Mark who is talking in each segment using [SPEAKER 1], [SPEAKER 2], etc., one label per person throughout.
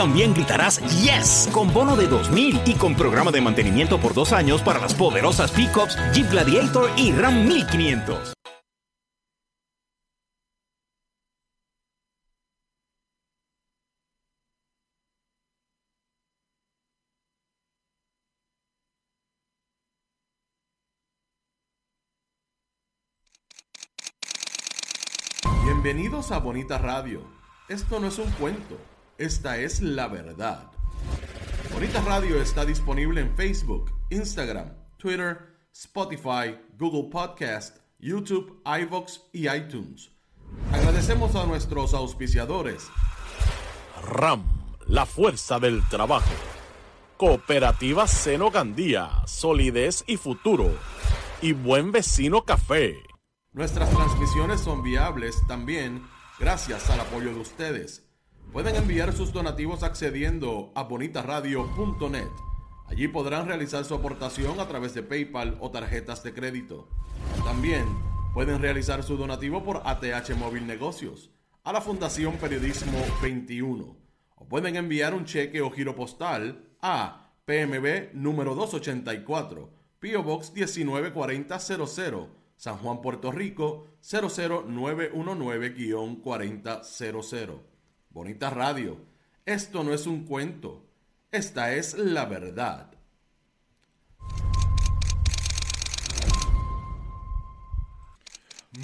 [SPEAKER 1] También gritarás Yes con bono de 2000 y con programa de mantenimiento por dos años para las poderosas pickups Jeep Gladiator y Ram 1500.
[SPEAKER 2] Bienvenidos a Bonita Radio. Esto no es un cuento, esta es la verdad. Bonita Radio está disponible en Facebook, Instagram, Twitter, Spotify, Google Podcast, YouTube, iVoox y iTunes. Agradecemos a nuestros auspiciadores.
[SPEAKER 3] RAM, la fuerza del trabajo. Cooperativa Seno Gandía, solidez y futuro. Y Buen Vecino Café.
[SPEAKER 2] Nuestras transmisiones son viables también gracias al apoyo de ustedes. Pueden enviar sus donativos accediendo a bonitaradio.net. Allí podrán realizar su aportación a través de PayPal o tarjetas de crédito. También pueden realizar su donativo por ATH Móvil Negocios a la Fundación Periodismo 21 o pueden enviar un cheque o giro postal a PMB número 284, PO Box 194000 San Juan, Puerto Rico 00919-4000. Bonita Radio. Esto no es un cuento. Esta es la verdad.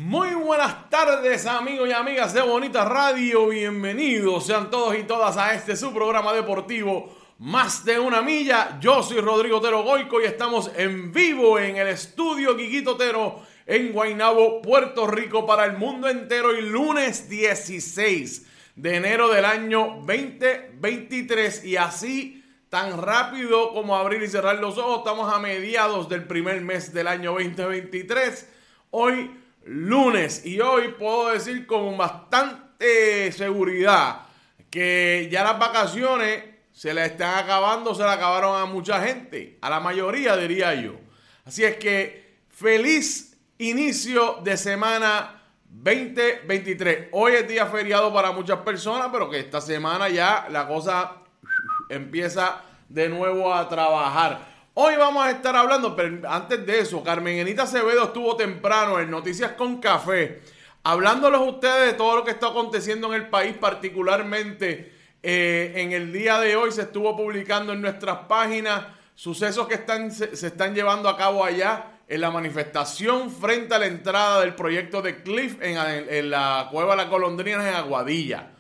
[SPEAKER 2] Muy buenas tardes amigos y amigas de Bonita Radio, bienvenidos sean todos y todas a este su programa deportivo Más de una milla. Yo soy Rodrigo Tero Goico y estamos en vivo en el estudio Quiquito Tero en Guaynabo, Puerto Rico para el mundo entero y lunes 16 de enero del año 2023 y así tan rápido como abrir y cerrar los ojos estamos a mediados del primer mes del año 2023 hoy lunes. Y hoy puedo decir con bastante seguridad que ya las vacaciones se le están acabando, se le acabaron a mucha gente, a la mayoría diría yo. Así es que feliz inicio de semana 2023. Hoy es día feriado para muchas personas, pero que esta semana ya la cosa empieza de nuevo a trabajar. Hoy vamos a estar hablando, pero antes de eso, Carmen Enita Acevedo estuvo temprano en Noticias con Café, hablándoles ustedes de todo lo que está aconteciendo en el país, particularmente eh, en el día de hoy se estuvo publicando en nuestras páginas sucesos que están, se están llevando a cabo allá en la manifestación frente a la entrada del proyecto de Cliff en, la cueva de la Colondrina en Aguadilla.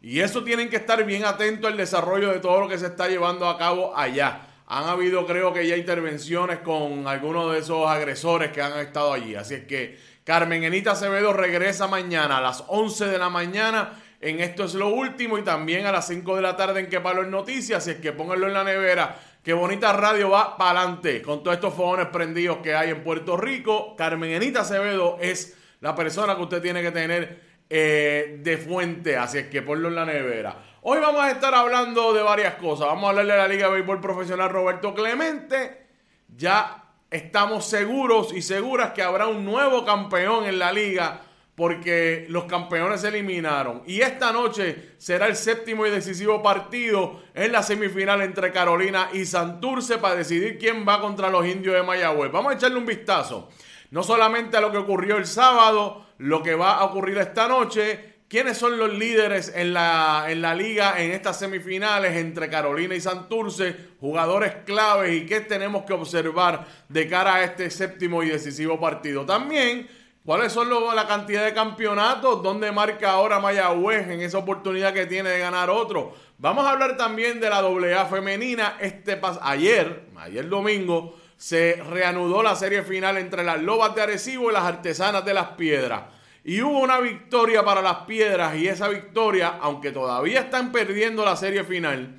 [SPEAKER 2] Y eso tienen que estar bien atentos al desarrollo de todo lo que se está llevando a cabo allá. Han habido, creo que ya intervenciones con algunos de esos agresores que han estado allí. Así es que Carmen Enita Acevedo regresa mañana a las 11 de la mañana. En esto es lo último y también a las 5 de la tarde en que palo en noticias. Así es que pónganlo en la nevera Qué bonita radio va para adelante con todos estos fogones prendidos que hay en Puerto Rico. Carmen Enita Acevedo es la persona que usted tiene que tener eh, de fuente, así es que ponlo en la nevera. Hoy vamos a estar hablando de varias cosas. Vamos a hablar de la Liga de Béisbol Profesional Roberto Clemente. Ya estamos seguros y seguras que habrá un nuevo campeón en la liga porque los campeones se eliminaron. Y esta noche será el séptimo y decisivo partido en la semifinal entre Carolina y Santurce para decidir quién va contra los indios de Mayagüez. Vamos a echarle un vistazo. No solamente a lo que ocurrió el sábado, lo que va a ocurrir esta noche. ¿Quiénes son los líderes en la, en la liga en estas semifinales entre Carolina y Santurce? Jugadores claves y qué tenemos que observar de cara a este séptimo y decisivo partido. También, ¿cuáles son la cantidad de campeonatos? ¿Dónde marca ahora Mayagüez en esa oportunidad que tiene de ganar otro? Vamos a hablar también de la AA femenina. Este ayer, ayer domingo, se reanudó la serie final entre las Lobas de Arecibo y las Artesanas de las Piedras. Y hubo una victoria para las piedras y esa victoria, aunque todavía están perdiendo la serie final,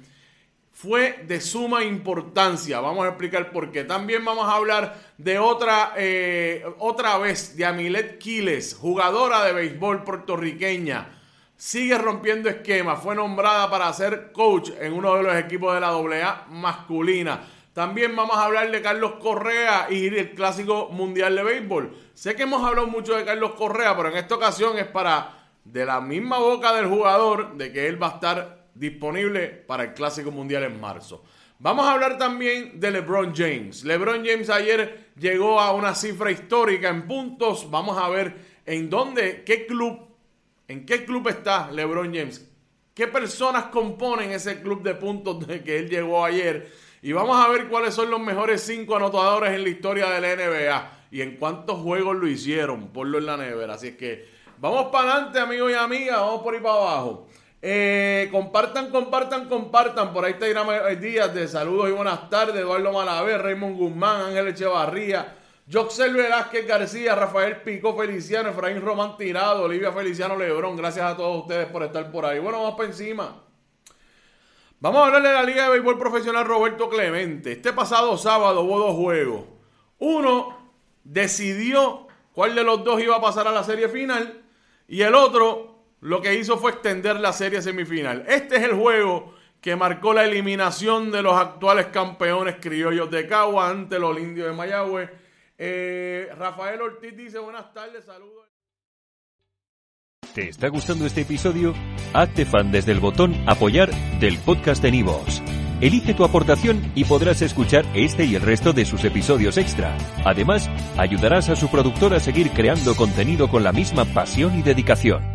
[SPEAKER 2] fue de suma importancia. Vamos a explicar por qué. También vamos a hablar de otra, eh, otra vez, de Amilet Quiles, jugadora de béisbol puertorriqueña. Sigue rompiendo esquemas. Fue nombrada para ser coach en uno de los equipos de la AA masculina. También vamos a hablar de Carlos Correa y el Clásico Mundial de Béisbol. Sé que hemos hablado mucho de Carlos Correa, pero en esta ocasión es para de la misma boca del jugador de que él va a estar disponible para el Clásico Mundial en marzo. Vamos a hablar también de LeBron James. LeBron James ayer llegó a una cifra histórica en puntos. Vamos a ver en dónde, qué club, en qué club está LeBron James. ¿Qué personas componen ese club de puntos de que él llegó ayer? Y vamos a ver cuáles son los mejores cinco anotadores en la historia de la NBA y en cuántos juegos lo hicieron. Ponlo en la nevera. Así es que vamos para adelante, amigos y amigas. Vamos por ahí para abajo. Eh, compartan, compartan, compartan. Por ahí está Irán Díaz de saludos y buenas tardes. Eduardo Malavé, Raymond Guzmán, Ángel Echevarría, Joxel Velázquez García, Rafael Pico Feliciano, Efraín Román Tirado, Olivia Feliciano Lebrón. Gracias a todos ustedes por estar por ahí. Bueno, vamos para encima. Vamos a hablarle de la Liga de Béisbol Profesional Roberto Clemente. Este pasado sábado hubo dos juegos. Uno decidió cuál de los dos iba a pasar a la serie final y el otro lo que hizo fue extender la serie semifinal. Este es el juego que marcó la eliminación de los actuales campeones criollos de Cagua ante los indios de Mayagüez. Eh, Rafael Ortiz dice buenas tardes, saludos.
[SPEAKER 4] ¿Te está gustando este episodio? Hazte fan desde el botón Apoyar del podcast de Nivos. Elige tu aportación y podrás escuchar este y el resto de sus episodios extra. Además, ayudarás a su productor a seguir creando contenido con la misma pasión y dedicación.